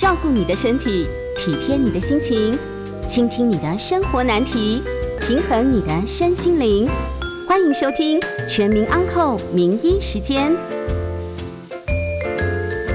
照顾你的身体，体贴你的心情，倾听你的生活难题，平衡你的身心灵。欢迎收听《全民安扣名医时间》。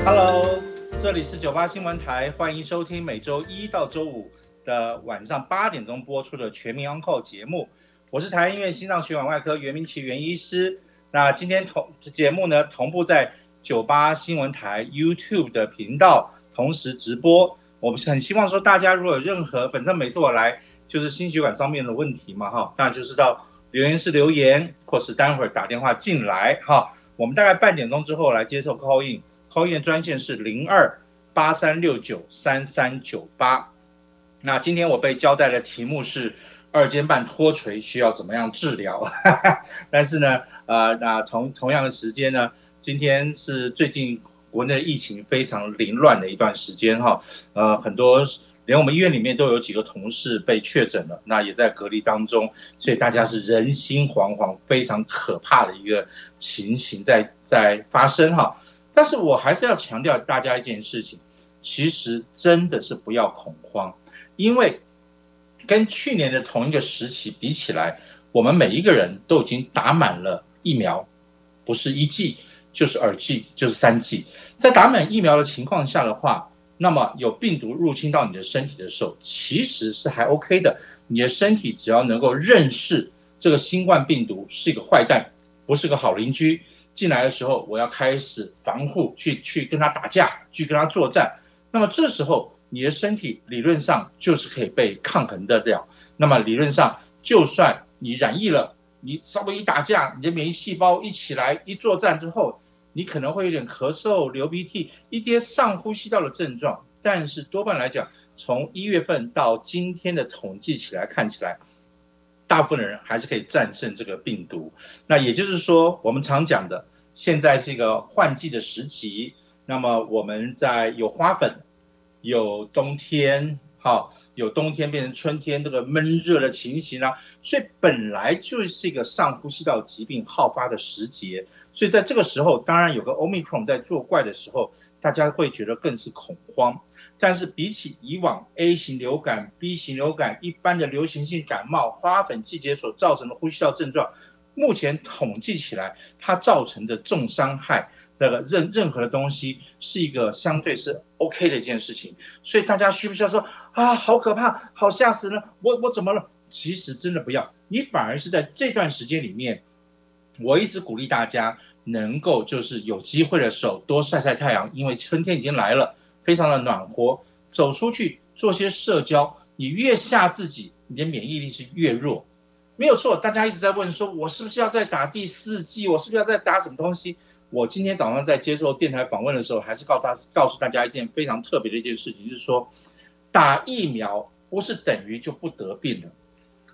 Hello，这里是九八新闻台，欢迎收听每周一到周五的晚上八点钟播出的《全民 Uncle》节目。我是台湾医院心脏血管外科袁明奇袁医师。那今天同节目呢同步在九八新闻台 YouTube 的频道同时直播。我们很希望说大家如果有任何，反正每次我来就是心血管上面的问题嘛哈，那就是到留言室留言，或是待会儿打电话进来哈。我们大概半点钟之后来接受 call in。call in 专线是零二八三六九三三九八。那今天我被交代的题目是二尖瓣脱垂需要怎么样治疗？但是呢，呃，那同同样的时间呢，今天是最近国内疫情非常凌乱的一段时间哈，呃，很多连我们医院里面都有几个同事被确诊了，那也在隔离当中，所以大家是人心惶惶，非常可怕的一个情形在在发生哈。但是我还是要强调大家一件事情，其实真的是不要恐慌，因为跟去年的同一个时期比起来，我们每一个人都已经打满了疫苗，不是一剂就是二剂就是三剂。在打满疫苗的情况下的话，那么有病毒入侵到你的身体的时候，其实是还 OK 的。你的身体只要能够认识这个新冠病毒是一个坏蛋，不是个好邻居。进来的时候，我要开始防护，去去跟他打架，去跟他作战。那么这时候，你的身体理论上就是可以被抗衡得了。那么理论上，就算你染疫了，你稍微一打架，你的免疫细胞一起来一作战之后，你可能会有点咳嗽、流鼻涕，一些上呼吸道的症状。但是多半来讲，从一月份到今天的统计起来看起来。大部分的人还是可以战胜这个病毒。那也就是说，我们常讲的，现在是一个换季的时期。那么我们在有花粉，有冬天，好，有冬天变成春天这个闷热的情形啊，所以本来就是一个上呼吸道疾病好发的时节。所以在这个时候，当然有个 Omicron 在作怪的时候，大家会觉得更是恐慌。但是比起以往 A 型流感、B 型流感、一般的流行性感冒、花粉季节所造成的呼吸道症状，目前统计起来，它造成的重伤害，那个任任何的东西是一个相对是 OK 的一件事情。所以大家需不需要说啊，好可怕，好吓死了，我我怎么了？其实真的不要，你反而是在这段时间里面，我一直鼓励大家能够就是有机会的时候多晒晒太阳，因为春天已经来了。非常的暖和，走出去做些社交，你越吓自己，你的免疫力是越弱，没有错。大家一直在问说，我是不是要再打第四剂？我是不是要再打什么东西？我今天早上在接受电台访问的时候，还是告大告诉大家一件非常特别的一件事情，就是说，打疫苗不是等于就不得病了，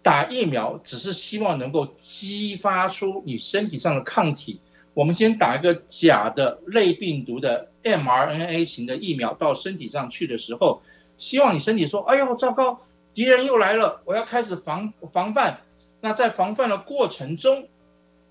打疫苗只是希望能够激发出你身体上的抗体。我们先打一个假的类病毒的 mRNA 型的疫苗到身体上去的时候，希望你身体说：“哎呦，糟糕，敌人又来了，我要开始防防范。”那在防范的过程中，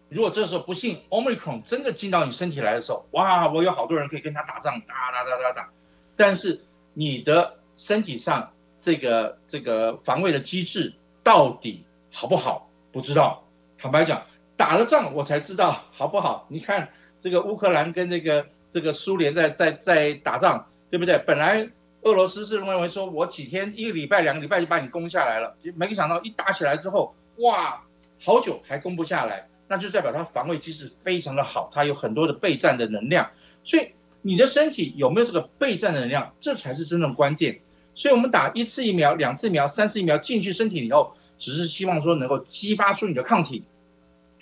如果这时候不幸 Omicron 真的进到你身体来的时候，哇，我有好多人可以跟他打仗，打打打打打。但是你的身体上这个这个防卫的机制到底好不好？不知道。坦白讲。打了仗，我才知道好不好？你看这个乌克兰跟这个这个苏联在在在打仗，对不对？本来俄罗斯是认为说我几天一个礼拜两个礼拜就把你攻下来了，就没想到一打起来之后，哇，好久还攻不下来，那就代表它防卫机制非常的好，它有很多的备战的能量。所以你的身体有没有这个备战的能量，这才是真正关键。所以我们打一次疫苗、两次疫苗、三次疫苗进去身体以后，只是希望说能够激发出你的抗体。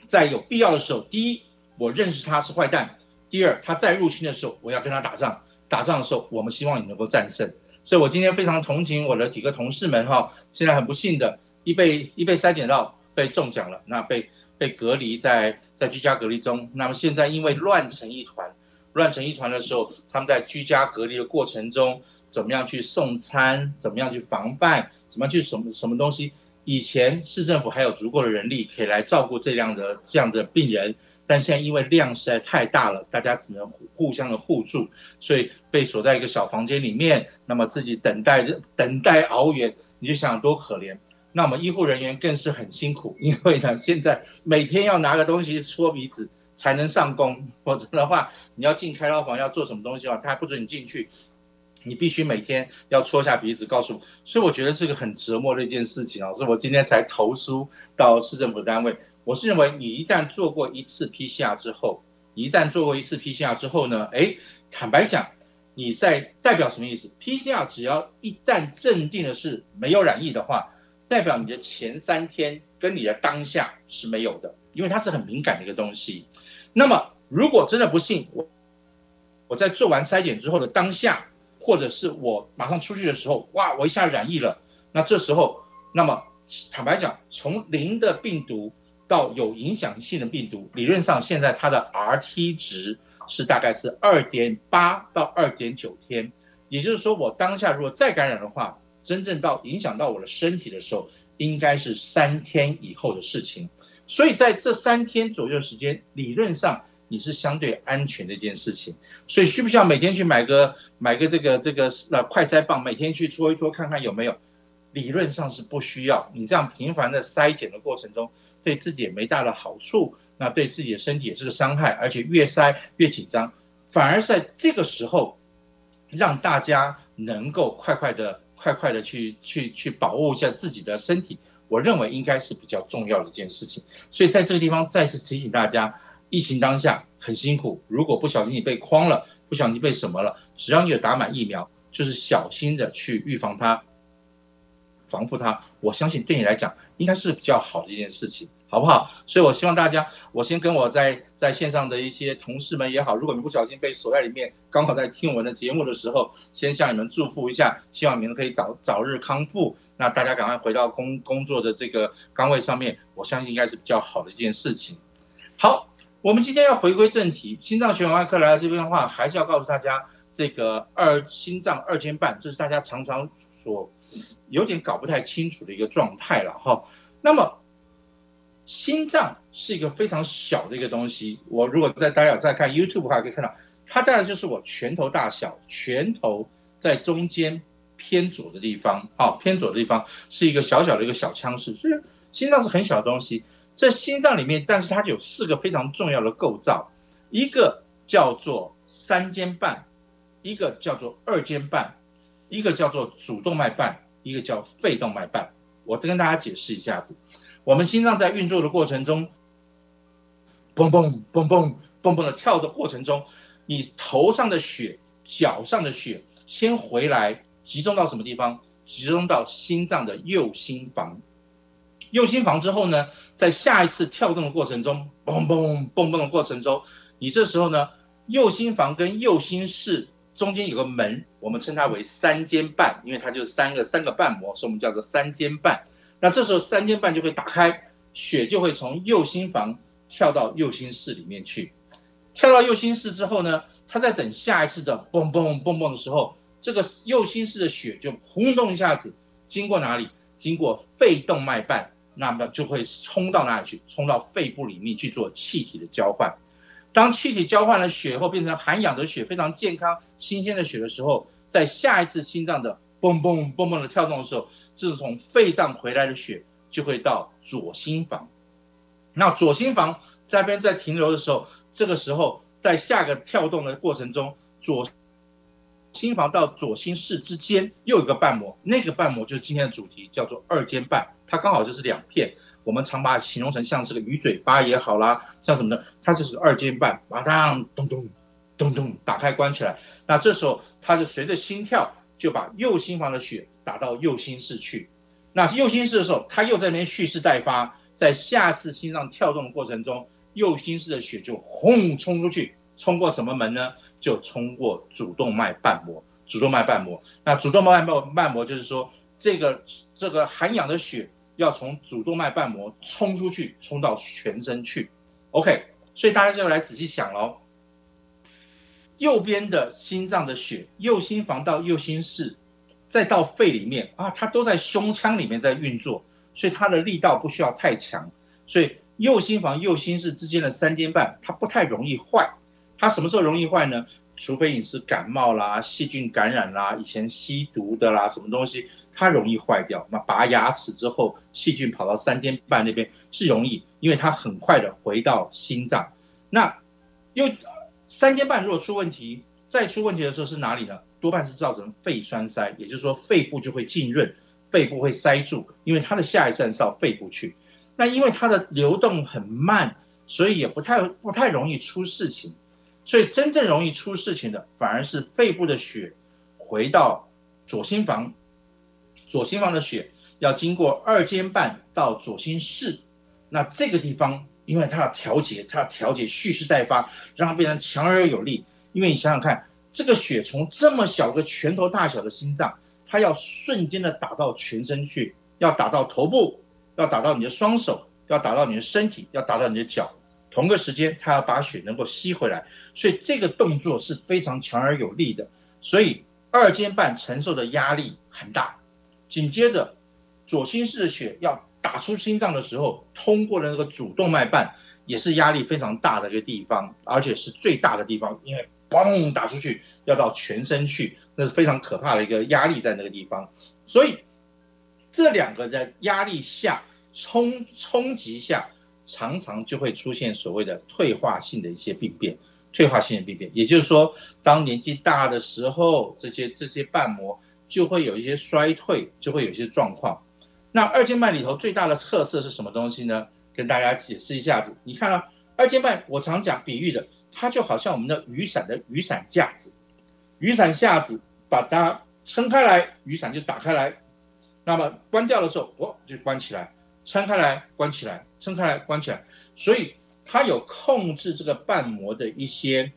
在有必要的时候，第一，我认识他是坏蛋；第二，他再入侵的时候，我要跟他打仗。打仗的时候，我们希望你能够战胜。所以我今天非常同情我的几个同事们哈，现在很不幸的，一被一被筛检到被中奖了，那被被隔离在在居家隔离中。那么现在因为乱成一团，乱成一团的时候，他们在居家隔离的过程中，怎么样去送餐，怎么样去防范，怎么样去什么什么东西？以前市政府还有足够的人力可以来照顾这样的这样的病人，但现在因为量实在太大了，大家只能互互相的互助，所以被锁在一个小房间里面，那么自己等待等待熬圆，你就想多可怜。那么医护人员更是很辛苦，因为呢，现在每天要拿个东西搓鼻子才能上工，否则的话，你要进开刀房要做什么东西的话，他还不准你进去。你必须每天要戳下鼻子，告诉我，所以我觉得是个很折磨的一件事情啊。所以我今天才投书到市政府单位。我是认为，你一旦做过一次 PCR 之后，一旦做过一次 PCR 之后呢，哎，坦白讲，你在代表什么意思？PCR 只要一旦镇定的是没有染疫的话，代表你的前三天跟你的当下是没有的，因为它是很敏感的一个东西。那么如果真的不幸，我我在做完筛检之后的当下。或者是我马上出去的时候，哇，我一下染疫了。那这时候，那么坦白讲，从零的病毒到有影响性的病毒，理论上现在它的 Rt 值是大概是二点八到二点九天。也就是说，我当下如果再感染的话，真正到影响到我的身体的时候，应该是三天以后的事情。所以在这三天左右时间，理论上。你是相对安全的一件事情，所以需不需要每天去买个买个这个这个呃快筛棒，每天去搓一搓看看有没有？理论上是不需要。你这样频繁的筛检的过程中，对自己也没大的好处，那对自己的身体也是个伤害，而且越筛越紧张，反而在这个时候让大家能够快快的快快的去去去保护一下自己的身体，我认为应该是比较重要的一件事情。所以在这个地方再次提醒大家。疫情当下很辛苦，如果不小心你被框了，不小心被什么了，只要你有打满疫苗，就是小心的去预防它、防护它。我相信对你来讲应该是比较好的一件事情，好不好？所以我希望大家，我先跟我在在线上的一些同事们也好，如果你不小心被锁在里面，刚好在听我们的节目的时候，先向你们祝福一下，希望你们可以早早日康复。那大家赶快回到工工作的这个岗位上面，我相信应该是比较好的一件事情。好。我们今天要回归正题，心脏血管外科来到这边的话，还是要告诉大家，这个二心脏二尖瓣，这是大家常常所有点搞不太清楚的一个状态了哈。那么，心脏是一个非常小的一个东西，我如果在大家在看 YouTube 的话，可以看到，它大概就是我拳头大小，拳头在中间偏左的地方，啊，偏左的地方是一个小小的一个小腔室，所以心脏是很小的东西。在心脏里面，但是它有四个非常重要的构造，一个叫做三尖瓣，一个叫做二尖瓣，一个叫做主动脉瓣，一个叫肺动脉瓣。我跟大家解释一下子，我们心脏在运作的过程中，嘣嘣嘣嘣嘣嘣的跳的过程中，你头上的血、脚上的血先回来，集中到什么地方？集中到心脏的右心房。右心房之后呢？在下一次跳动的过程中，嘣嘣嘣嘣的过程中，你这时候呢，右心房跟右心室中间有个门，我们称它为三尖瓣，因为它就是三个三个瓣膜，所以我们叫做三尖瓣。那这时候三尖瓣就会打开，血就会从右心房跳到右心室里面去。跳到右心室之后呢，它在等下一次的嘣嘣嘣嘣的时候，这个右心室的血就轰动一下子，经过哪里？经过肺动脉瓣。那么就会冲到哪里去？冲到肺部里面去做气体的交换。当气体交换了血后，变成含氧的血，非常健康、新鲜的血的时候，在下一次心脏的嘣嘣嘣嘣的跳动的时候，这是从肺脏回来的血就会到左心房。那左心房这边在停留的时候，这个时候在下个跳动的过程中，左心房到左心室之间又有一个瓣膜，那个瓣膜就是今天的主题，叫做二尖瓣。它刚好就是两片，我们常把它形容成像是个鱼嘴巴也好啦，像什么呢？它就是二尖瓣，马上咚咚咚咚打开关起来。那这时候它就随着心跳就把右心房的血打到右心室去。那右心室的时候，它又在那边蓄势待发，在下次心脏跳动的过程中，右心室的血就轰冲出去，冲过什么门呢？就冲过主动脉瓣膜。主动脉瓣膜，那主动脉瓣膜瓣膜就是说这个这个含氧的血。要从主动脉瓣膜冲出去，冲到全身去，OK。所以大家就来仔细想喽。右边的心脏的血，右心房到右心室，再到肺里面啊，它都在胸腔里面在运作，所以它的力道不需要太强。所以右心房、右心室之间的三尖瓣，它不太容易坏。它什么时候容易坏呢？除非你是感冒啦、细菌感染啦、以前吸毒的啦，什么东西，它容易坏掉。那拔牙齿之后，细菌跑到三尖瓣那边是容易，因为它很快的回到心脏。那又三尖瓣如果出问题，再出问题的时候是哪里呢？多半是造成肺栓塞，也就是说肺部就会浸润，肺部会塞住，因为它的下一站是到肺部去。那因为它的流动很慢，所以也不太不太容易出事情。所以真正容易出事情的，反而是肺部的血回到左心房，左心房的血要经过二尖瓣到左心室，那这个地方，因为它要调节，它要调节蓄势待发，让它变成强而有力。因为你想想看，这个血从这么小个拳头大小的心脏，它要瞬间的打到全身去，要打到头部，要打到你的双手，要打到你的身体，要打到你的脚。同个时间，它要把血能够吸回来，所以这个动作是非常强而有力的。所以二尖瓣承受的压力很大。紧接着，左心室的血要打出心脏的时候，通过了那个主动脉瓣，也是压力非常大的一个地方，而且是最大的地方，因为嘣打出去要到全身去，那是非常可怕的一个压力在那个地方。所以这两个在压力下冲冲击下。常常就会出现所谓的退化性的一些病变，退化性的病变，也就是说，当年纪大的时候，这些这些瓣膜就会有一些衰退，就会有一些状况。那二尖瓣里头最大的特色是什么东西呢？跟大家解释一下子。你看啊，二尖瓣我常讲比喻的，它就好像我们的雨伞的雨伞架子，雨伞架子把它撑开来，雨伞就打开来，那么关掉的时候，哦，就关起来。撑开来，关起来，撑开来，关起来，所以它有控制这个瓣膜的一些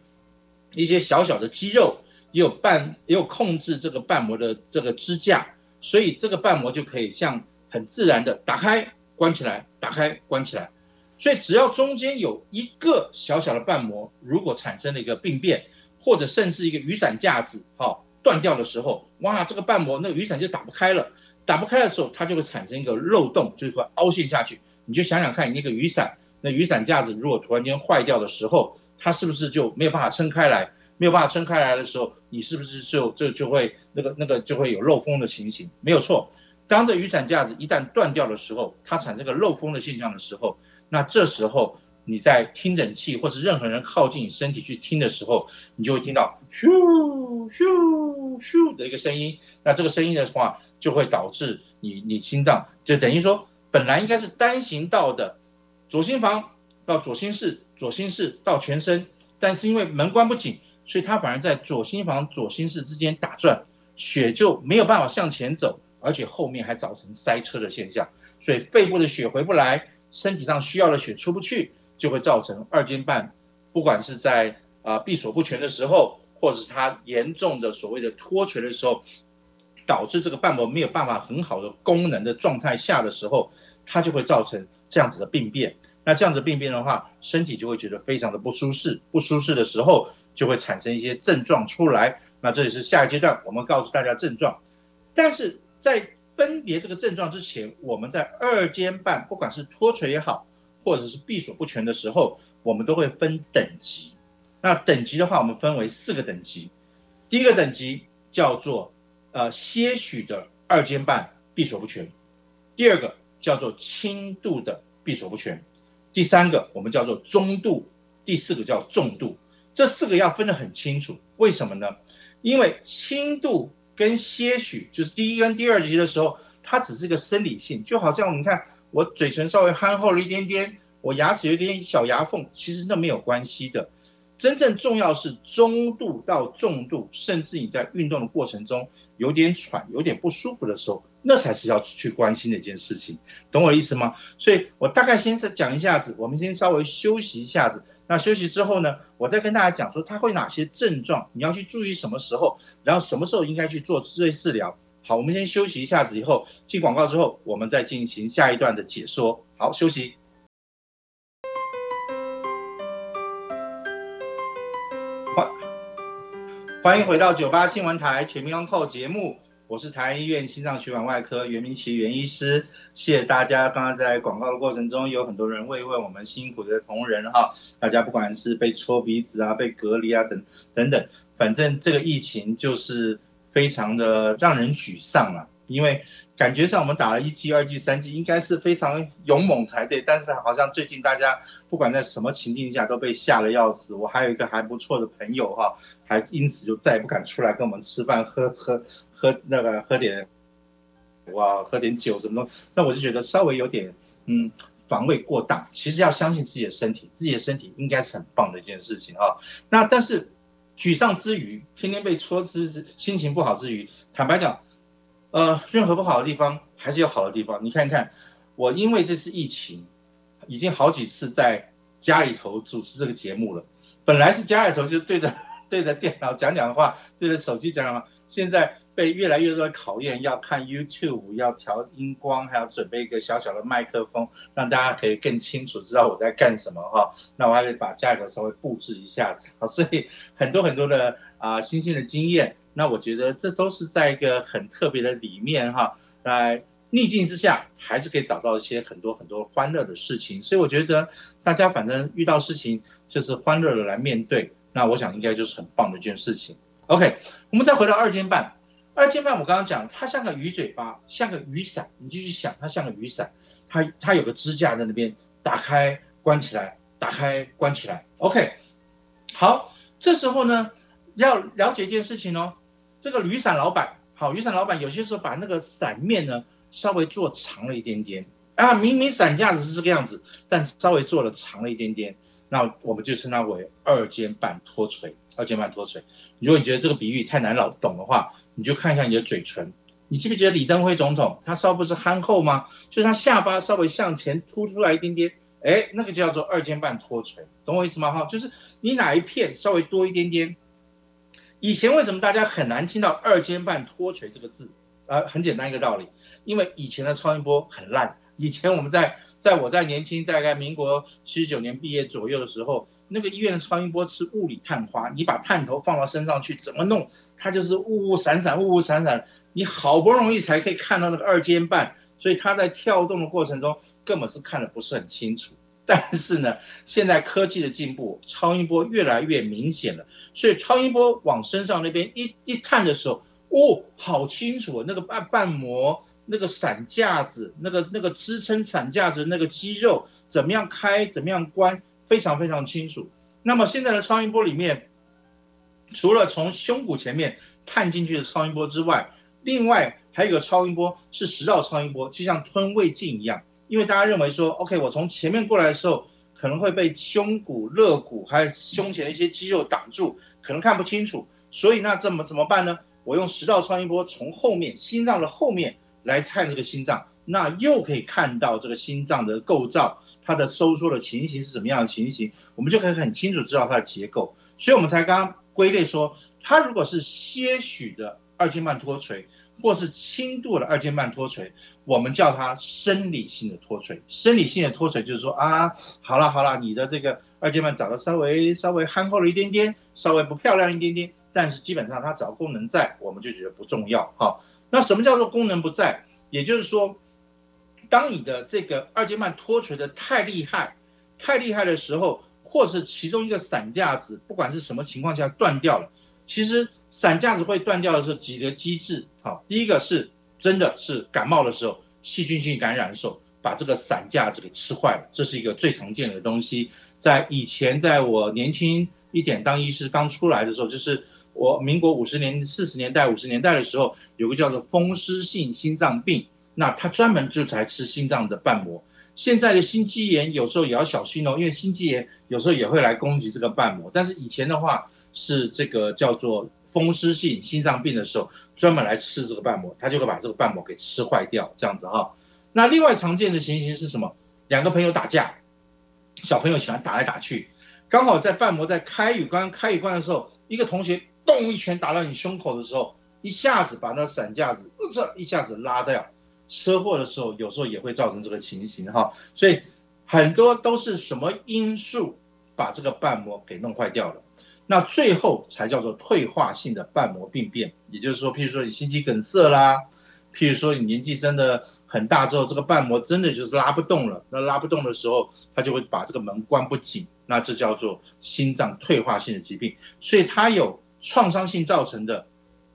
一些小小的肌肉，也有瓣，也有控制这个瓣膜的这个支架，所以这个瓣膜就可以像很自然的打开、关起来、打开、关起来。所以只要中间有一个小小的瓣膜，如果产生了一个病变，或者甚至一个雨伞架子哈断掉的时候，哇，这个瓣膜那个雨伞就打不开了。打不开的时候，它就会产生一个漏洞，就是会凹陷下去。你就想想看，你那个雨伞，那雨伞架子如果突然间坏掉的时候，它是不是就没有办法撑开来？没有办法撑开来的时候，你是不是就这就会那个那个就会有漏风的情形？没有错。当这雨伞架子一旦断掉的时候，它产生个漏风的现象的时候，那这时候你在听诊器或是任何人靠近你身体去听的时候，你就会听到咻咻咻的一个声音。那这个声音的话，就会导致你你心脏就等于说本来应该是单行道的，左心房到左心室，左心室到全身，但是因为门关不紧，所以它反而在左心房左心室之间打转，血就没有办法向前走，而且后面还造成塞车的现象，所以肺部的血回不来，身体上需要的血出不去，就会造成二尖瓣，不管是在啊闭锁不全的时候，或者是它严重的所谓的脱垂的时候。导致这个瓣膜没有办法很好的功能的状态下的时候，它就会造成这样子的病变。那这样子病变的话，身体就会觉得非常的不舒适。不舒适的时候，就会产生一些症状出来。那这也是下一阶段，我们告诉大家症状。但是在分别这个症状之前，我们在二尖瓣不管是脱垂也好，或者是闭锁不全的时候，我们都会分等级。那等级的话，我们分为四个等级。第一个等级叫做。呃，些许的二尖瓣闭锁不全，第二个叫做轻度的闭锁不全，第三个我们叫做中度，第四个叫重度。这四个要分得很清楚，为什么呢？因为轻度跟些许，就是第一跟第二级的时候，它只是一个生理性，就好像你看我嘴唇稍微憨厚了一点点，我牙齿有点小牙缝，其实那没有关系的。真正重要是中度到重度，甚至你在运动的过程中有点喘、有点不舒服的时候，那才是要去关心的一件事情，懂我的意思吗？所以我大概先是讲一下子，我们先稍微休息一下子。那休息之后呢，我再跟大家讲说它会哪些症状，你要去注意什么时候，然后什么时候应该去做这些治疗。好，我们先休息一下子，以后进广告之后，我们再进行下一段的解说。好，休息。欢欢迎回到九八新闻台全民安扣节目，我是台医院心脏血管外科袁明奇袁医师，谢谢大家。刚刚在广告的过程中，有很多人慰问我们辛苦的同仁哈，大家不管是被戳鼻子啊、被隔离啊等等等，反正这个疫情就是非常的让人沮丧了，因为。感觉上我们打了一剂、二剂、三剂，应该是非常勇猛才对。但是好像最近大家不管在什么情境下都被吓得要死。我还有一个还不错的朋友哈，还因此就再也不敢出来跟我们吃饭、喝喝喝那个喝点哇，喝点酒什么东西。那我就觉得稍微有点嗯防卫过当。其实要相信自己的身体，自己的身体应该是很棒的一件事情啊。那但是沮丧之余，天天被戳之心情不好之余，坦白讲。呃，任何不好的地方还是有好的地方。你看看，我因为这次疫情，已经好几次在家里头主持这个节目了。本来是家里头就对着 对着电脑讲讲话，对着手机讲讲话，现在被越来越多的考验，要看 YouTube，要调音光，还要准备一个小小的麦克风，让大家可以更清楚知道我在干什么哈。那我还得把家里头稍微布置一下子，所以很多很多的啊新鲜的经验。那我觉得这都是在一个很特别的里面哈，来逆境之下还是可以找到一些很多很多欢乐的事情，所以我觉得大家反正遇到事情就是欢乐的来面对，那我想应该就是很棒的一件事情。OK，我们再回到二尖瓣，二尖瓣我刚刚讲它像个鱼嘴巴，像个雨伞，你继续想它像个雨伞，它它有个支架在那边，打开关起来，打开关起来。OK，好，这时候呢要了解一件事情哦。这个雨伞老板，好，雨伞老板有些时候把那个伞面呢稍微做长了一点点啊，明明伞架子是这个样子，但稍微做了长了一点点，那我们就称它为二尖瓣脱垂。二尖瓣脱垂，如果你觉得这个比喻太难老懂的话，你就看一下你的嘴唇，你记不记得李登辉总统他稍不是憨厚吗？就是他下巴稍微向前凸出来一点点，哎，那个叫做二尖瓣脱垂，懂我意思吗？哈，就是你哪一片稍微多一点点。以前为什么大家很难听到二尖瓣脱垂这个字啊？很简单一个道理，因为以前的超音波很烂。以前我们在在我在年轻，大概民国七十九年毕业左右的时候，那个医院的超音波是物理探花，你把探头放到身上去，怎么弄，它就是雾雾闪闪，雾雾闪闪，你好不容易才可以看到那个二尖瓣，所以它在跳动的过程中根本是看的不是很清楚。但是呢，现在科技的进步，超音波越来越明显了，所以超音波往身上那边一一探的时候，哦，好清楚，那个瓣瓣膜、那个伞架子、那个那个支撑伞架子那个肌肉怎么样开、怎么样关，非常非常清楚。那么现在的超音波里面，除了从胸骨前面探进去的超音波之外，另外还有一个超音波是食道超音波，就像吞胃镜一样。因为大家认为说，OK，我从前面过来的时候，可能会被胸骨、肋骨还有胸前的一些肌肉挡住，可能看不清楚。所以那怎么怎么办呢？我用食道超音波从后面心脏的后面来看这个心脏，那又可以看到这个心脏的构造，它的收缩的情形是什么样的情形，我们就可以很清楚知道它的结构。所以我们才刚刚归类说，它如果是些许的二尖瓣脱垂，或是轻度的二尖瓣脱垂。我们叫它生理性的脱垂，生理性的脱垂就是说啊，好了好了，你的这个二尖瓣长得稍微稍微憨厚了一点点，稍微不漂亮一点点，但是基本上它只要功能在，我们就觉得不重要哈。那什么叫做功能不在？也就是说，当你的这个二尖瓣脱垂的太厉害、太厉害的时候，或是其中一个伞架子，不管是什么情况下断掉了，其实伞架子会断掉的是几个机制，好，第一个是。真的是感冒的时候，细菌性感染的时候，把这个伞架子给吃坏了，这是一个最常见的东西。在以前，在我年轻一点当医师刚出来的时候，就是我民国五十年、四十年代、五十年代的时候，有个叫做风湿性心脏病，那他专门就才吃心脏的瓣膜。现在的心肌炎有时候也要小心哦，因为心肌炎有时候也会来攻击这个瓣膜。但是以前的话是这个叫做。风湿性心脏病的时候，专门来吃这个瓣膜，它就会把这个瓣膜给吃坏掉，这样子哈。那另外常见的情形是什么？两个朋友打架，小朋友喜欢打来打去，刚好在瓣膜在开与关开与关的时候，一个同学咚一拳打到你胸口的时候，一下子把那伞架子这一下子拉掉。车祸的时候有时候也会造成这个情形哈。所以很多都是什么因素把这个瓣膜给弄坏掉了？那最后才叫做退化性的瓣膜病变，也就是说，譬如说你心肌梗塞啦，譬如说你年纪真的很大之后，这个瓣膜真的就是拉不动了，那拉不动的时候，它就会把这个门关不紧，那这叫做心脏退化性的疾病，所以它有创伤性造成的、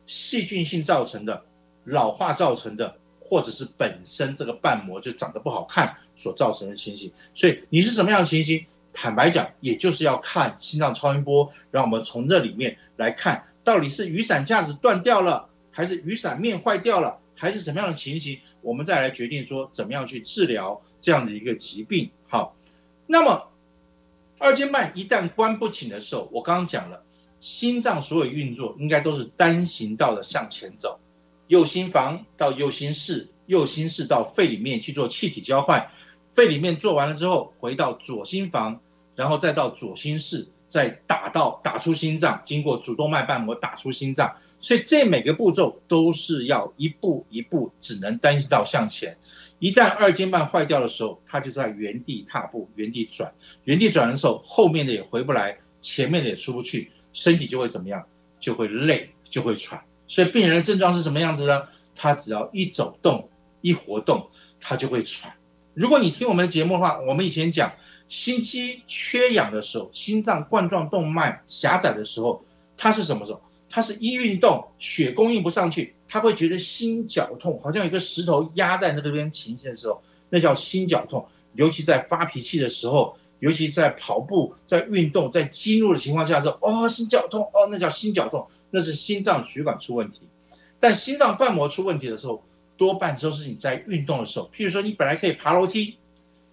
细菌性造成的、老化造成的，或者是本身这个瓣膜就长得不好看所造成的情形，所以你是什么样的情形？坦白讲，也就是要看心脏超音波，让我们从这里面来看，到底是雨伞架子断掉了，还是雨伞面坏掉了，还是什么样的情形，我们再来决定说怎么样去治疗这样的一个疾病。好，那么二尖瓣一旦关不紧的时候，我刚刚讲了，心脏所有运作应该都是单行道的向前走，右心房到右心室，右心室到肺里面去做气体交换，肺里面做完了之后，回到左心房。然后再到左心室，再打到打出心脏，经过主动脉瓣膜打出心脏，所以这每个步骤都是要一步一步，只能单行道向前。一旦二尖瓣坏掉的时候，它就在原地踏步，原地转，原地转的时候，后面的也回不来，前面的也出不去，身体就会怎么样？就会累，就会喘。所以病人的症状是什么样子呢？他只要一走动、一活动，他就会喘。如果你听我们的节目的话，我们以前讲。心肌缺氧的时候，心脏冠状动脉狭窄的时候，它是什么时候？它是一运动，血供应不上去，他会觉得心绞痛，好像有个石头压在那个边情形的时候，那叫心绞痛。尤其在发脾气的时候，尤其在跑步、在运动、在激怒的情况下时候，哦，心绞痛，哦，那叫心绞痛，那是心脏血管出问题。但心脏瓣膜出问题的时候，多半都是你在运动的时候，譬如说你本来可以爬楼梯，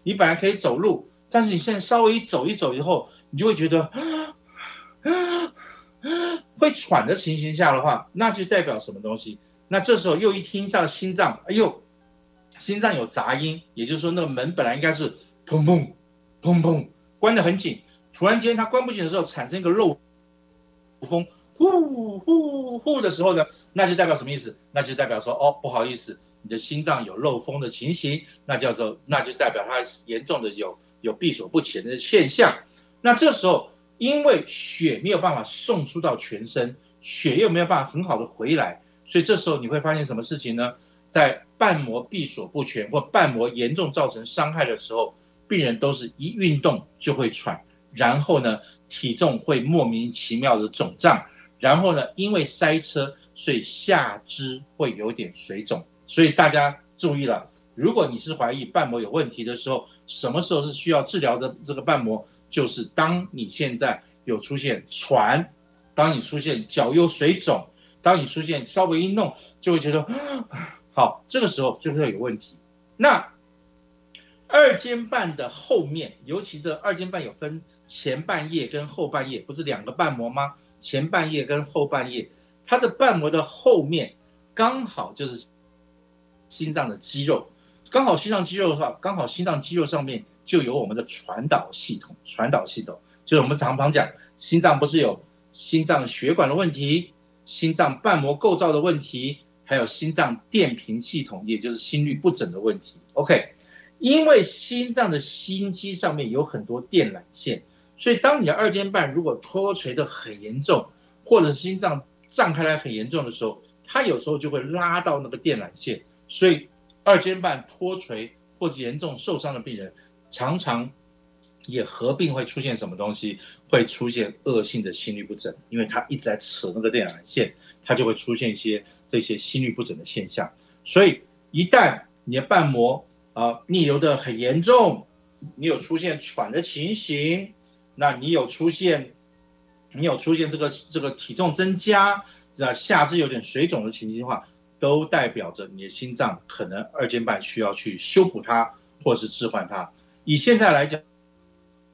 你本来可以走路。但是你现在稍微一走一走以后，你就会觉得会喘的情形下的话，那就代表什么东西？那这时候又一听上心脏，哎呦，心脏有杂音，也就是说那个门本来应该是砰砰砰砰关得很紧，突然间它关不紧的时候，产生一个漏风，呼呼呼的时候呢，那就代表什么意思？那就代表说哦，不好意思，你的心脏有漏风的情形，那叫做那就代表它严重的有。有闭锁不全的现象，那这时候因为血没有办法送出到全身，血又没有办法很好的回来，所以这时候你会发现什么事情呢？在瓣膜闭锁不全或瓣膜严重造成伤害的时候，病人都是一运动就会喘，然后呢体重会莫名其妙的肿胀，然后呢因为塞车，所以下肢会有点水肿，所以大家注意了，如果你是怀疑瓣膜有问题的时候，什么时候是需要治疗的这个瓣膜？就是当你现在有出现喘，当你出现脚有水肿，当你出现稍微一弄就会觉得好，这个时候就是有问题。那二尖瓣的后面，尤其这二尖瓣有分前半叶跟后半叶，不是两个瓣膜吗？前半叶跟后半叶，它的瓣膜的后面刚好就是心脏的肌肉。刚好心脏肌肉的话，刚好心脏肌肉上面就有我们的传导系统。传导系统就是我们常常讲，心脏不是有心脏血管的问题，心脏瓣膜构造的问题，还有心脏电平系统，也就是心律不整的问题。OK，因为心脏的心肌上面有很多电缆线，所以当你的二尖瓣如果脱垂的很严重，或者心脏胀开来很严重的时候，它有时候就会拉到那个电缆线，所以。二尖瓣脱垂或者严重受伤的病人，常常也合并会出现什么东西？会出现恶性的心律不整，因为他一直在扯那个电缆线，它就会出现一些这些心律不整的现象。所以一旦你的瓣膜啊逆流的很严重，你有出现喘的情形，那你有出现你有出现这个这个体重增加，那下肢有点水肿的情形的话。都代表着你的心脏可能二尖瓣需要去修补它，或是置换它。以现在来讲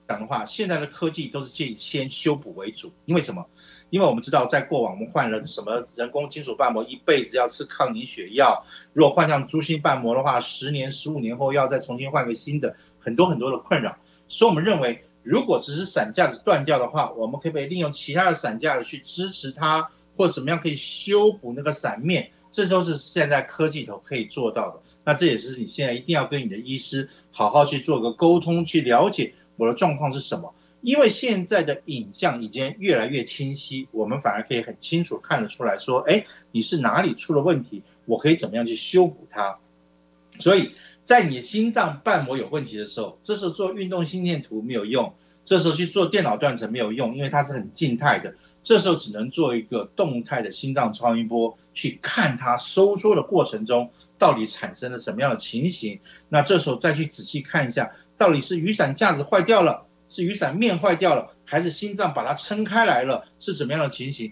讲的话，现在的科技都是建议先修补为主。因为什么？因为我们知道，在过往我们换了什么人工金属瓣膜，一辈子要吃抗凝血药；如果换上猪心瓣膜的话，十年、十五年后要再重新换个新的，很多很多的困扰。所以我们认为，如果只是伞架子断掉的话，我们可不可以利用其他的伞架子去支持它，或者怎么样可以修补那个伞面？这都是现在科技头可以做到的，那这也是你现在一定要跟你的医师好好去做个沟通，去了解我的状况是什么。因为现在的影像已经越来越清晰，我们反而可以很清楚看得出来说，哎，你是哪里出了问题，我可以怎么样去修补它。所以在你心脏瓣膜有问题的时候，这时候做运动心电图没有用，这时候去做电脑断层没有用，因为它是很静态的，这时候只能做一个动态的心脏超音波，去看它收缩的过程中到底产生了什么样的情形。那这时候再去仔细看一下，到底是雨伞架子坏掉了。是雨伞面坏掉了，还是心脏把它撑开来了？是什么样的情形，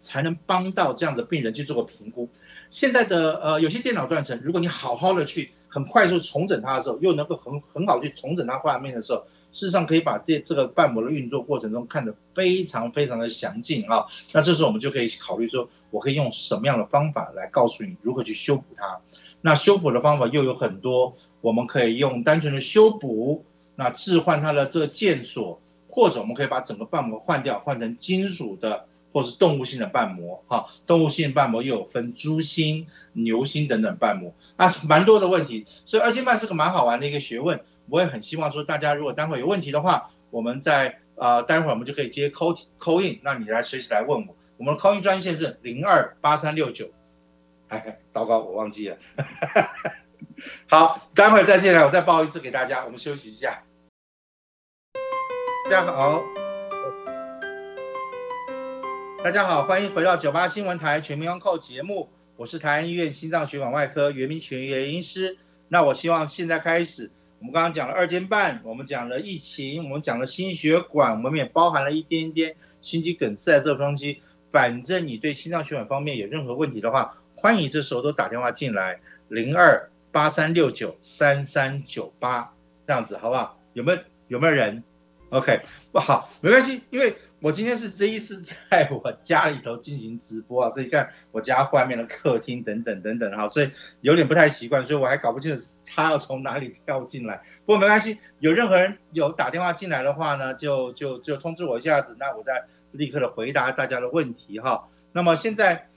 才能帮到这样的病人去做个评估？现在的呃，有些电脑断层，如果你好好的去很快速重整它的时候，又能够很很好去重整它画面的时候，事实上可以把这这个瓣膜的运作过程中看得非常非常的详尽啊。那这时候我们就可以考虑说，我可以用什么样的方法来告诉你如何去修补它？那修补的方法又有很多，我们可以用单纯的修补。那置换它的这个腱索，或者我们可以把整个瓣膜换掉，换成金属的，或是动物性的瓣膜。哈，动物性瓣膜又有分猪心、牛心等等瓣膜，那蛮多的问题。所以二尖瓣是个蛮好玩的一个学问。我也很希望说，大家如果待会有问题的话，我们在呃待会儿我们就可以接 call call in，那你来随时来问我。我们的 call in 专线是零二八三六九。哎，糟糕，我忘记了。好，待会儿再进来，我再报一次给大家。我们休息一下。大家好，大家好，欢迎回到九八新闻台全民安扣节目，我是台安医院心脏血管外科袁明全袁医师。那我希望现在开始，我们刚刚讲了二尖瓣，我们讲了疫情，我们讲了心血管，我们也包含了一点点心肌梗塞这个东西。反正你对心脏血管方面有任何问题的话，欢迎这时候都打电话进来，零二。八三六九三三九八这样子好不好？有没有有没有人？OK，不好，没关系，因为我今天是第一次在我家里头进行直播啊，所以看我家外面的客厅等等等等哈，所以有点不太习惯，所以我还搞不清楚他要从哪里跳进来。不过没关系，有任何人有打电话进来的话呢，就就就通知我一下子，那我再立刻的回答大家的问题哈。那么现在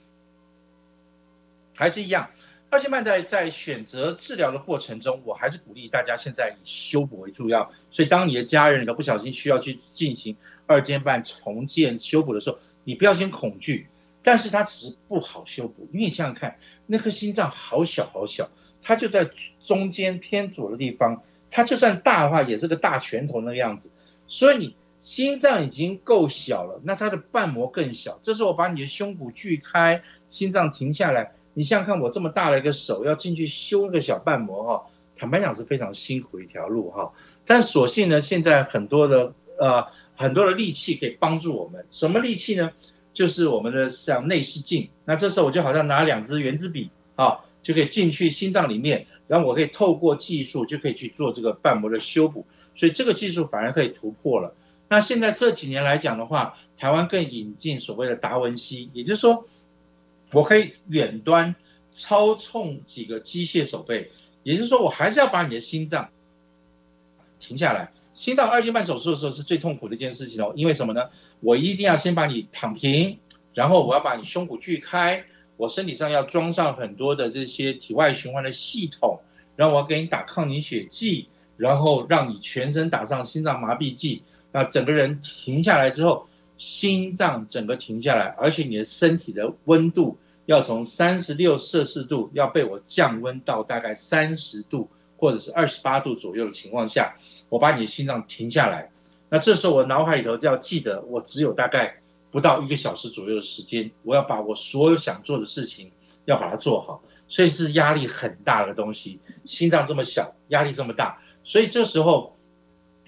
还是一样。二尖瓣在在选择治疗的过程中，我还是鼓励大家现在以修补为主要。所以，当你的家人你都不小心需要去进行二尖瓣重建修补的时候，你不要先恐惧。但是它只是不好修补，因为你想想看，那颗心脏好小好小，它就在中间偏左的地方，它就算大的话也是个大拳头那个样子。所以你心脏已经够小了，那它的瓣膜更小。这时候我把你的胸骨锯开，心脏停下来。你想想看，我这么大的一个手要进去修个小瓣膜哈，坦白讲是非常辛苦一条路哈。但所幸呢，现在很多的呃很多的利器可以帮助我们。什么利器呢？就是我们的像内视镜。那这时候我就好像拿两支圆珠笔啊，就可以进去心脏里面，然后我可以透过技术就可以去做这个瓣膜的修补。所以这个技术反而可以突破了。那现在这几年来讲的话，台湾更引进所谓的达文西，也就是说。我可以远端操纵几个机械手背，也就是说，我还是要把你的心脏停下来。心脏二尖瓣手术的时候是最痛苦的一件事情哦，因为什么呢？我一定要先把你躺平，然后我要把你胸骨锯开，我身体上要装上很多的这些体外循环的系统，然后我要给你打抗凝血剂，然后让你全身打上心脏麻痹剂，那整个人停下来之后。心脏整个停下来，而且你的身体的温度要从三十六摄氏度要被我降温到大概三十度或者是二十八度左右的情况下，我把你的心脏停下来。那这时候我脑海里头就要记得，我只有大概不到一个小时左右的时间，我要把我所有想做的事情要把它做好，所以是压力很大的东西。心脏这么小，压力这么大，所以这时候。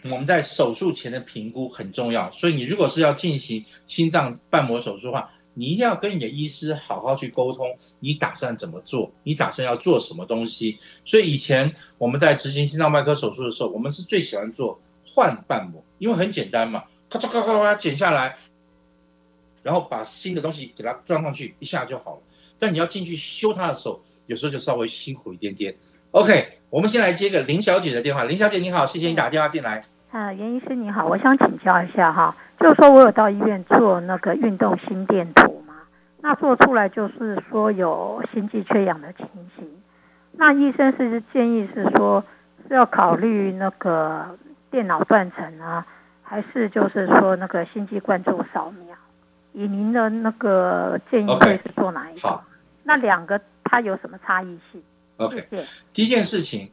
我们在手术前的评估很重要，所以你如果是要进行心脏瓣膜手术的话，你一定要跟你的医师好好去沟通，你打算怎么做，你打算要做什么东西。所以以前我们在执行心脏外科手术的时候，我们是最喜欢做换瓣膜，因为很简单嘛，咔嚓咔咔咔剪下来，然后把新的东西给它装上去，一下就好了。但你要进去修它的时候，有时候就稍微辛苦一点点。OK。我们先来接个林小姐的电话。林小姐你好，谢谢你打电话进来。啊，袁医师你好，我想请教一下哈，就是说我有到医院做那个运动心电图嘛，那做出来就是说有心肌缺氧的情形，那医生是建议是说是要考虑那个电脑断层啊，还是就是说那个心肌灌注扫描？以您的那个建议是做哪一个好那两个它有什么差异性？，OK。谢谢。第一件事情，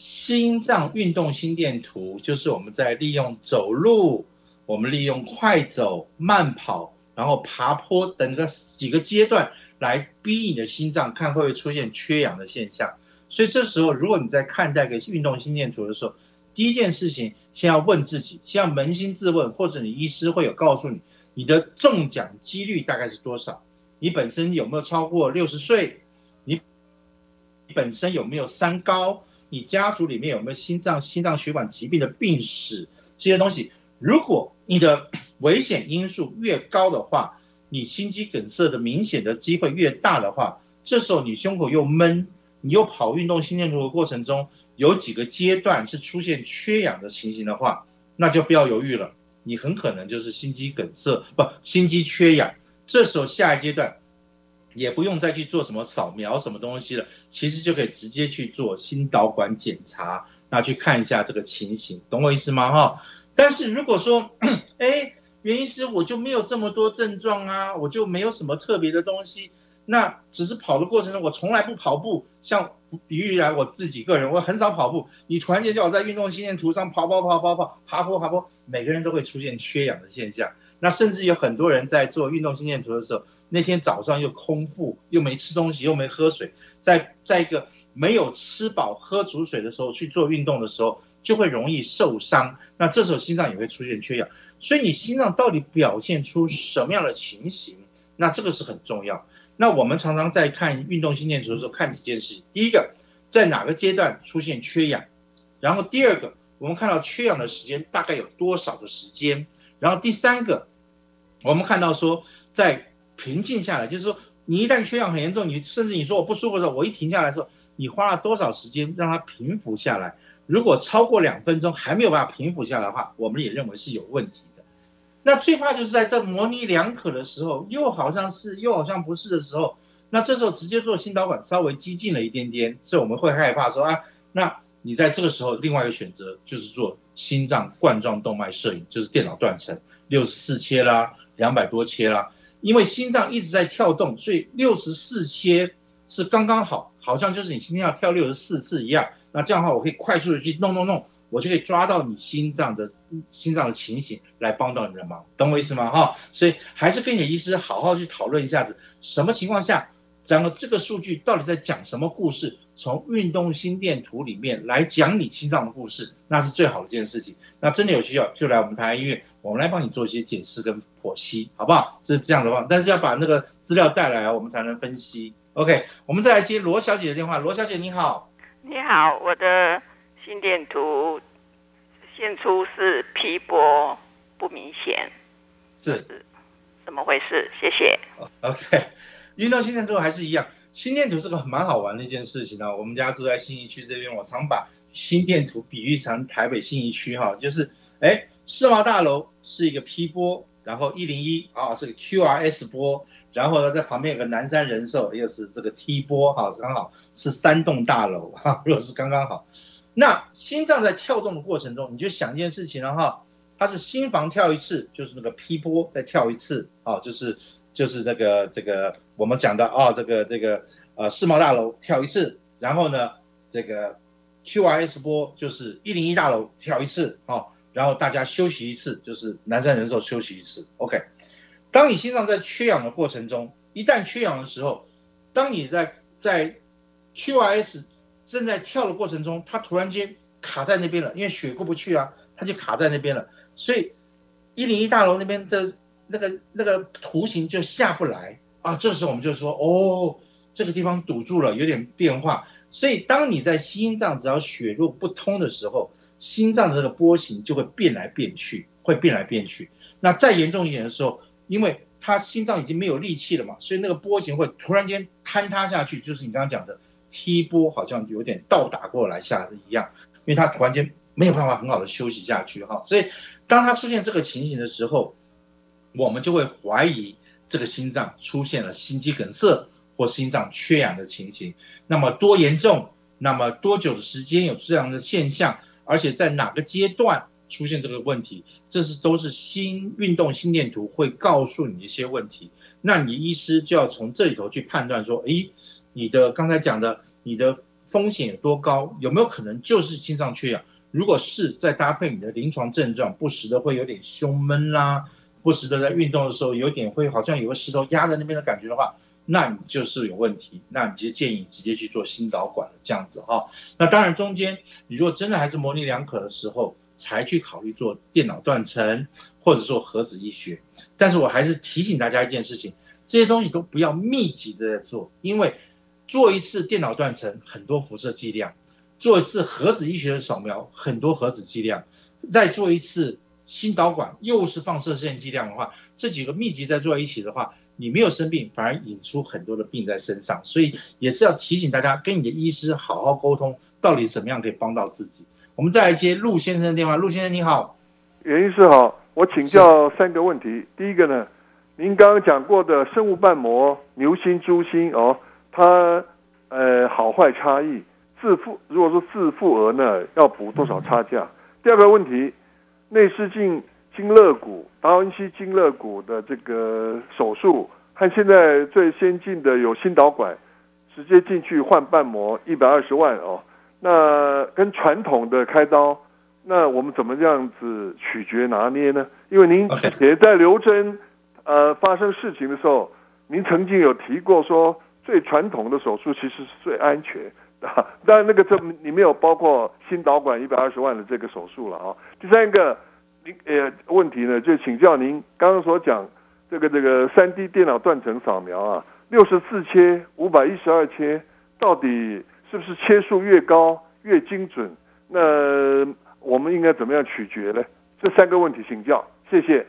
心脏运动心电图就是我们在利用走路，我们利用快走、慢跑，然后爬坡等个几个阶段来逼你的心脏，看会不会出现缺氧的现象。所以这时候，如果你在看待个运动心电图的时候，第一件事情先要问自己，先要扪心自问，或者你医师会有告诉你，你的中奖几率大概是多少？你本身有没有超过六十岁？你本身有没有三高？你家族里面有没有心脏、心脏血管疾病的病史？这些东西，如果你的危险因素越高的话，你心肌梗塞的明显的机会越大的话，这时候你胸口又闷，你又跑运动心电图的过程中有几个阶段是出现缺氧的情形的话，那就不要犹豫了，你很可能就是心肌梗塞，不，心肌缺氧。这时候下一阶段也不用再去做什么扫描什么东西了，其实就可以直接去做心导管检查，那去看一下这个情形，懂我意思吗？哈。但是如果说，哎，袁医师我就没有这么多症状啊，我就没有什么特别的东西，那只是跑的过程中我从来不跑步，像比喻来我自己个人，我很少跑步，你突然间叫我在运动心电图上跑跑跑跑跑爬坡爬坡，每个人都会出现缺氧的现象。那甚至有很多人在做运动心电图的时候，那天早上又空腹，又没吃东西，又没喝水，在在一个没有吃饱喝足水的时候去做运动的时候，就会容易受伤。那这时候心脏也会出现缺氧。所以你心脏到底表现出什么样的情形？那这个是很重要。那我们常常在看运动心电图的时候，看几件事情。第一个，在哪个阶段出现缺氧？然后第二个，我们看到缺氧的时间大概有多少的时间？然后第三个，我们看到说，在平静下来，就是说，你一旦缺氧很严重，你甚至你说我不舒服的时候，我一停下来的时候，你花了多少时间让它平复下来？如果超过两分钟还没有办法平复下来的话，我们也认为是有问题的。那最怕就是在这模棱两可的时候，又好像是又好像不是的时候，那这时候直接做心导管稍微激进了一点点，所以我们会害怕说啊，那你在这个时候另外一个选择就是做心脏冠状动脉摄影，就是电脑断层，六十四切啦，两百多切啦，因为心脏一直在跳动，所以六十四切是刚刚好，好像就是你今天要跳六十四次一样。那这样的话，我可以快速的去弄弄弄，我就可以抓到你心脏的心脏的情形，来帮到你的忙，懂我意思吗？哈，所以还是跟你的医师好好去讨论一下子，什么情况下，然后这个数据到底在讲什么故事？从运动心电图里面来讲你心脏的故事，那是最好的一件事情。那真的有需要就来我们台湾医院，我们来帮你做一些解释跟剖析，好不好？这是这样的话，但是要把那个资料带来，我们才能分析。OK，我们再来接罗小姐的电话。罗小姐你好。你好，我的心电图现出是皮波不明显，是怎么回事？谢谢。OK，运动心电图还是一样，心电图是个蛮好玩的一件事情呢、我们家住在信义区这边，我常把心电图比喻成台北信义区哈，就是哎世贸大楼是一个 P 波，然后一零一啊是个 QRS 波，然后呢在旁边有个南山人寿又是这个 T 波哈，刚好是三栋大楼哈，如果是刚刚好。那心脏在跳动的过程中，你就想一件事情了哈，它是心房跳一次，就是那个 P 波再跳一次啊，就是就是这个这个我们讲的啊，这个这个呃世贸大楼跳一次，然后呢这个 QRS 波就是一零一大楼跳一次啊，然后大家休息一次，就是南山人寿休息一次。OK，当你心脏在缺氧的过程中，一旦缺氧的时候，当你在在 QRS 正在跳的过程中，它突然间卡在那边了，因为血过不去啊，它就卡在那边了。所以一零一大楼那边的那个那个图形就下不来啊。这时候我们就说，哦，这个地方堵住了，有点变化。所以当你在心脏只要血路不通的时候，心脏的这个波形就会变来变去，会变来变去。那再严重一点的时候，因为它心脏已经没有力气了嘛，所以那个波形会突然间坍塌下去，就是你刚刚讲的 T 波，好像有点倒打过来下的一样，因为它突然间没有办法很好的休息下去哈。所以当它出现这个情形的时候，我们就会怀疑这个心脏出现了心肌梗塞或心脏缺氧的情形。那么多严重？那么多久的时间有这样的现象？而且在哪个阶段出现这个问题，这是都是心运动心电图会告诉你一些问题，那你医师就要从这里头去判断说，诶，你的刚才讲的你的风险有多高，有没有可能就是心脏缺氧？如果是再搭配你的临床症状，不时的会有点胸闷啦，不时的在运动的时候有点会好像有个石头压在那边的感觉的话，那你就是有问题，那你就建议直接去做心导管了，这样子哈。那当然中间你如果真的还是模棱两可的时候，才去考虑做电脑断层或者说核子医学。但是我还是提醒大家一件事情，这些东西都不要密集的在做，因为做一次电脑断层很多辐射剂量。做一次核子医学的扫描，很多核子剂量，再做一次心导管，又是放射线剂量的话，这几个密集在做一起的话，你没有生病，反而引出很多的病在身上，所以也是要提醒大家，跟你的医师好好沟通，到底怎么样可以帮到自己。我们再来接陆先生的电话，陆先生你好，袁医师好，我请教三个问题。第一个呢，您刚刚讲过的生物瓣膜牛心、猪心哦，它呃好坏差异。自付如果说自付额呢，要补多少差价？第二个问题，内视镜经肋骨达文西经肋骨的这个手术，和现在最先进的有心导管，直接进去换瓣膜，一百二十万哦。那跟传统的开刀，那我们怎么这样子取决拿捏呢？因为您也在刘真呃发生事情的时候，您曾经有提过说，最传统的手术其实是最安全。啊，当然那个这里面有包括心导管一百二十万的这个手术了啊。第三个，您呃问题呢，就请教您刚刚所讲这个这个三 D 电脑断层扫描啊，六十四切、五百一十二切，到底是不是切数越高越精准？那我们应该怎么样取决呢？这三个问题请教，谢谢。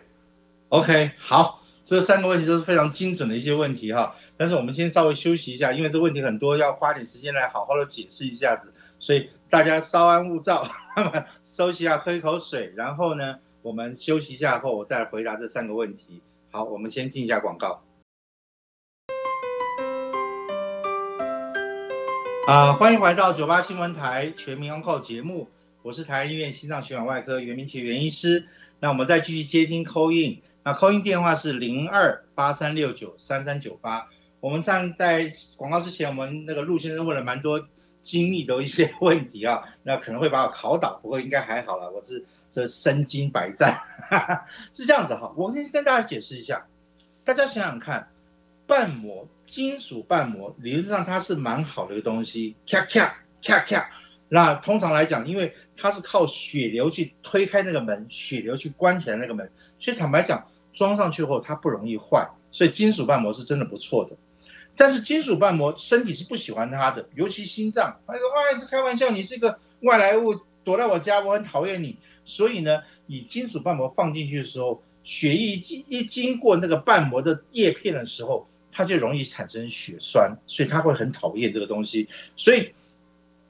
OK，好。这三个问题都是非常精准的一些问题哈，但是我们先稍微休息一下，因为这问题很多，要花点时间来好好的解释一下子，所以大家稍安勿躁，那 么收息一下，喝一口水，然后呢，我们休息一下后，我再回答这三个问题。好，我们先进一下广告。啊，欢迎回到九八新闻台全民安扣节目，我是台医院心脏血管外科袁明奇袁医师，那我们再继续接听 call in。那 call in 电话是零二八三六九三三九八。我们上在广告之前，我们那个陆先生问了蛮多精密的一些问题啊，那可能会把我考倒，不过应该还好了。我是这身经百战，是这样子哈。我先跟大家解释一下，大家想想看，瓣膜金属瓣膜理论上它是蛮好的一个东西，咔咔咔咔。那通常来讲，因为它是靠血流去推开那个门，血流去关起来那个门，所以坦白讲。装上去后，它不容易坏，所以金属瓣膜是真的不错的。但是金属瓣膜身体是不喜欢它的，尤其心脏。他说：“哇，这开玩笑，你是个外来物，躲在我家，我很讨厌你。”所以呢，你金属瓣膜放进去的时候，血液经一经过那个瓣膜的叶片的时候，它就容易产生血栓，所以它会很讨厌这个东西。所以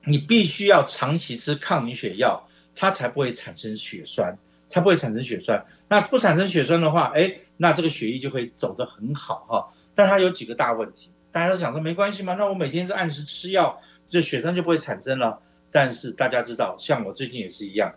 你必须要长期吃抗凝血药，它才不会产生血栓，才不会产生血栓。那不产生血栓的话，哎，那这个血液就会走得很好哈。但它有几个大问题，大家都想说没关系嘛，那我每天是按时吃药，这血栓就不会产生了。但是大家知道，像我最近也是一样，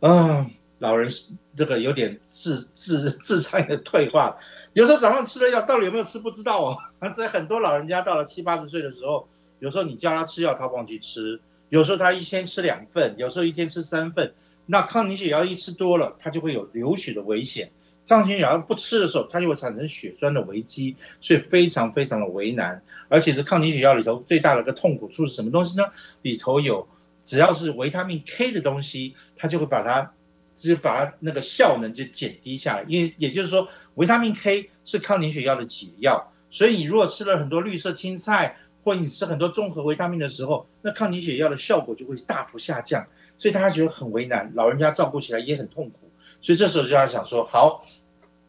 嗯，老人这个有点智智智商的退化，有时候早上吃了药，到底有没有吃不知道哦。所以很多老人家到了七八十岁的时候，有时候你叫他吃药，他忘记吃；有时候他一天吃两份，有时候一天吃三份。那抗凝血药一吃多了，他就会有流血的危险；抗凝血药不吃的时候，它就会产生血栓的危机，所以非常非常的为难。而且是抗凝血药里头最大的一个痛苦处是什么东西呢？里头有只要是维他命 K 的东西，它就会把它，就是把它那个效能就减低下来。因为也就是说，维他命 K 是抗凝血药的解药，所以你如果吃了很多绿色青菜，或你吃很多综合维他命的时候，那抗凝血药的效果就会大幅下降。所以大家觉得很为难，老人家照顾起来也很痛苦，所以这时候就要想说，好，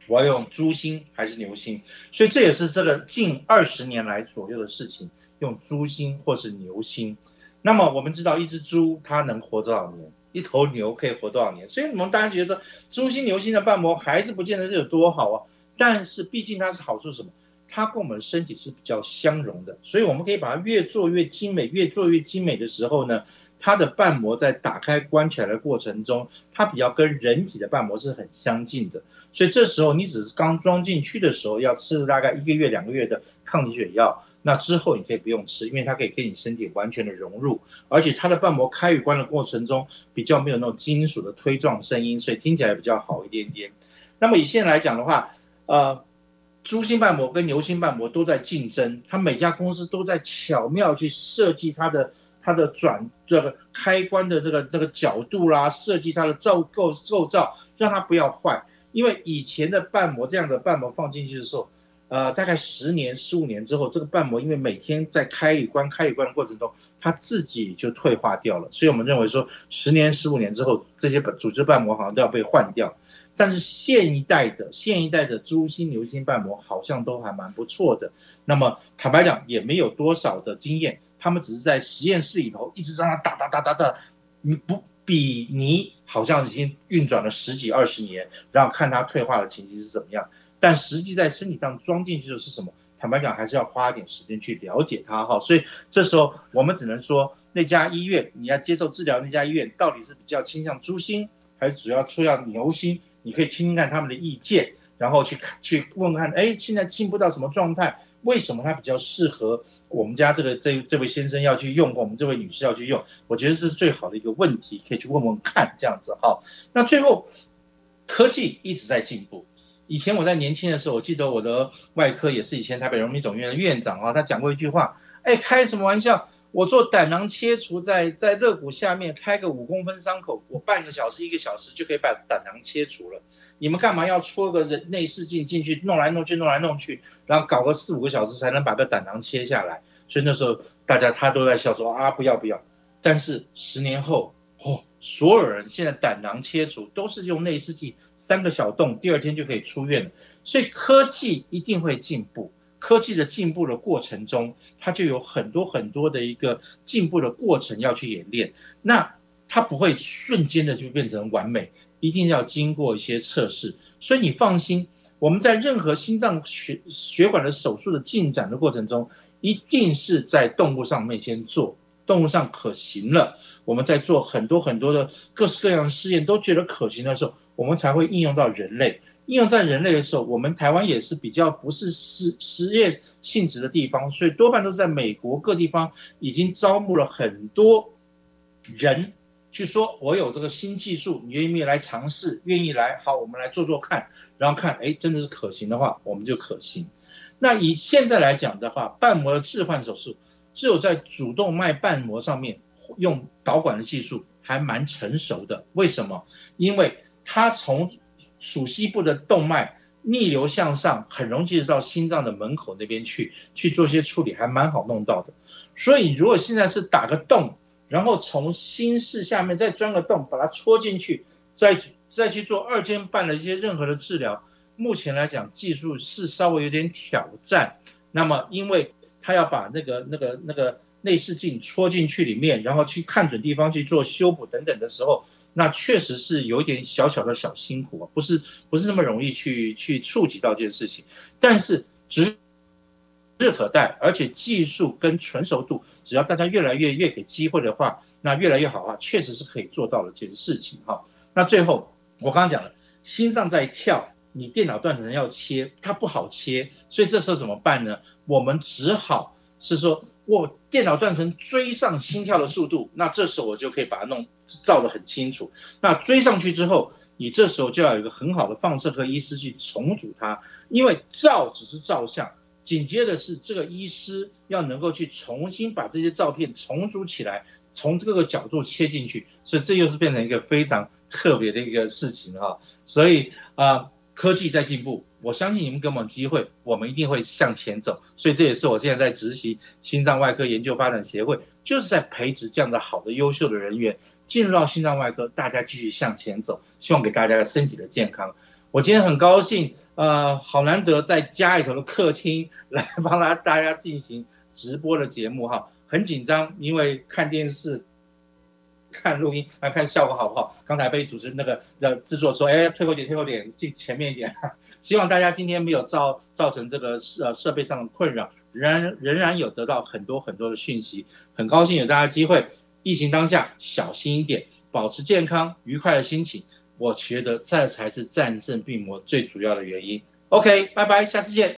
我要用猪心还是牛心？所以这也是这个近二十年来左右的事情，用猪心或是牛心。那么我们知道，一只猪它能活多少年？一头牛可以活多少年？所以我们大家觉得猪心、牛心的瓣膜还是不见得是有多好啊。但是毕竟它是好处什么？它跟我们的身体是比较相容的，所以我们可以把它越做越精美，越做越精美的时候呢？它的瓣膜在打开关起来的过程中，它比较跟人体的瓣膜是很相近的。所以这时候你只是刚装进去的时候，要吃大概一个月、两个月的抗凝血药。那之后你可以不用吃，因为它可以跟你身体完全的融入，而且它的瓣膜开与关的过程中比较没有那种金属的推撞声音，所以听起来比较好一点点。那么以现在来讲的话，呃，猪心瓣膜跟牛心瓣膜都在竞争，它每家公司都在巧妙去设计它的它的转这个开关的这个这个角度啦，设计它的造构构造，让它不要坏。因为以前的瓣膜这样的瓣膜放进去的时候。呃，大概十年、十五年之后，这个瓣膜因为每天在开与关、开与关的过程中，它自己就退化掉了。所以我们认为说，十年、十五年之后，这些组织瓣膜好像都要被换掉。但是现一代的、现一代的猪心、牛心瓣膜好像都还蛮不错的。那么坦白讲，也没有多少的经验，他们只是在实验室里头一直让它打打打打打，你不比你好像已经运转了十几二十年，然后看它退化的情形是怎么样。但实际在身体上装进去的是什么？坦白讲，还是要花一点时间去了解它哈。所以这时候我们只能说，那家医院你要接受治疗，那家医院到底是比较倾向猪心，还是主要出要牛心？你可以听听看他们的意见，然后去看去问看，哎，现在进步到什么状态？为什么它比较适合我们家这个这这位先生要去用，或我们这位女士要去用？我觉得是最好的一个问题，可以去问问看这样子哈。那最后，科技一直在进步。以前我在年轻的时候，我记得我的外科也是以前台北荣民总院的院长啊，他讲过一句话，哎，开什么玩笑？我做胆囊切除，在在肋骨下面开个五公分伤口，我半个小时一个小时就可以把胆囊切除了。你们干嘛要戳个人内视镜进去，弄来弄去，弄来弄去，然后搞个四五个小时才能把个胆囊切下来？所以那时候大家他都在笑说啊，不要不要。但是十年后，哦，所有人现在胆囊切除都是用内视镜。三个小洞，第二天就可以出院了。所以科技一定会进步，科技的进步的过程中，它就有很多很多的一个进步的过程要去演练。那它不会瞬间的就变成完美，一定要经过一些测试。所以你放心，我们在任何心脏血血管的手术的进展的过程中，一定是在动物上面先做，动物上可行了，我们在做很多很多的各式各样的试验，都觉得可行的时候。我们才会应用到人类，应用在人类的时候，我们台湾也是比较不是实实验性质的地方，所以多半都是在美国各地方已经招募了很多人去说，我有这个新技术，你愿意来尝试，愿意来，好，我们来做做看，然后看，哎，真的是可行的话，我们就可行。那以现在来讲的话，瓣膜的置换手术，只有在主动脉瓣膜上面用导管的技术还蛮成熟的，为什么？因为它从属膝部的动脉逆流向上，很容易到心脏的门口那边去去做些处理，还蛮好弄到的。所以如果现在是打个洞，然后从心室下面再钻个洞，把它戳进去，再再去做二尖瓣的一些任何的治疗，目前来讲技术是稍微有点挑战。那么因为他要把那个那个那个内视镜戳进去里面，然后去看准地方去做修补等等的时候。那确实是有点小小的小辛苦啊，不是不是那么容易去去触及到这件事情，但是指日可待，而且技术跟纯熟度，只要大家越来越越给机会的话，那越来越好啊，确实是可以做到的这件事情哈。那最后我刚刚讲了，心脏在跳，你电脑断层要切，它不好切，所以这时候怎么办呢？我们只好是说。我电脑断层追上心跳的速度，那这时候我就可以把它弄照得很清楚。那追上去之后，你这时候就要有一个很好的放射科医师去重组它，因为照只是照相，紧接着是这个医师要能够去重新把这些照片重组起来，从各个角度切进去，所以这又是变成一个非常特别的一个事情哈。所以啊。科技在进步，我相信你们给我们机会，我们一定会向前走。所以这也是我现在在执行心脏外科研究发展协会，就是在培植这样的好的优秀的人员进入到心脏外科，大家继续向前走，希望给大家的身体的健康。我今天很高兴，呃，好难得在家里头的客厅来帮大大家进行直播的节目哈，很紧张，因为看电视。看录音来看效果好不好？刚才被主持那个的制作说，哎，退后点，退后点，进前面一点。希望大家今天没有造造成这个设设备上的困扰，仍然仍然有得到很多很多的讯息。很高兴有大家机会。疫情当下，小心一点，保持健康、愉快的心情。我觉得这才是战胜病魔最主要的原因。OK，拜拜，下次见。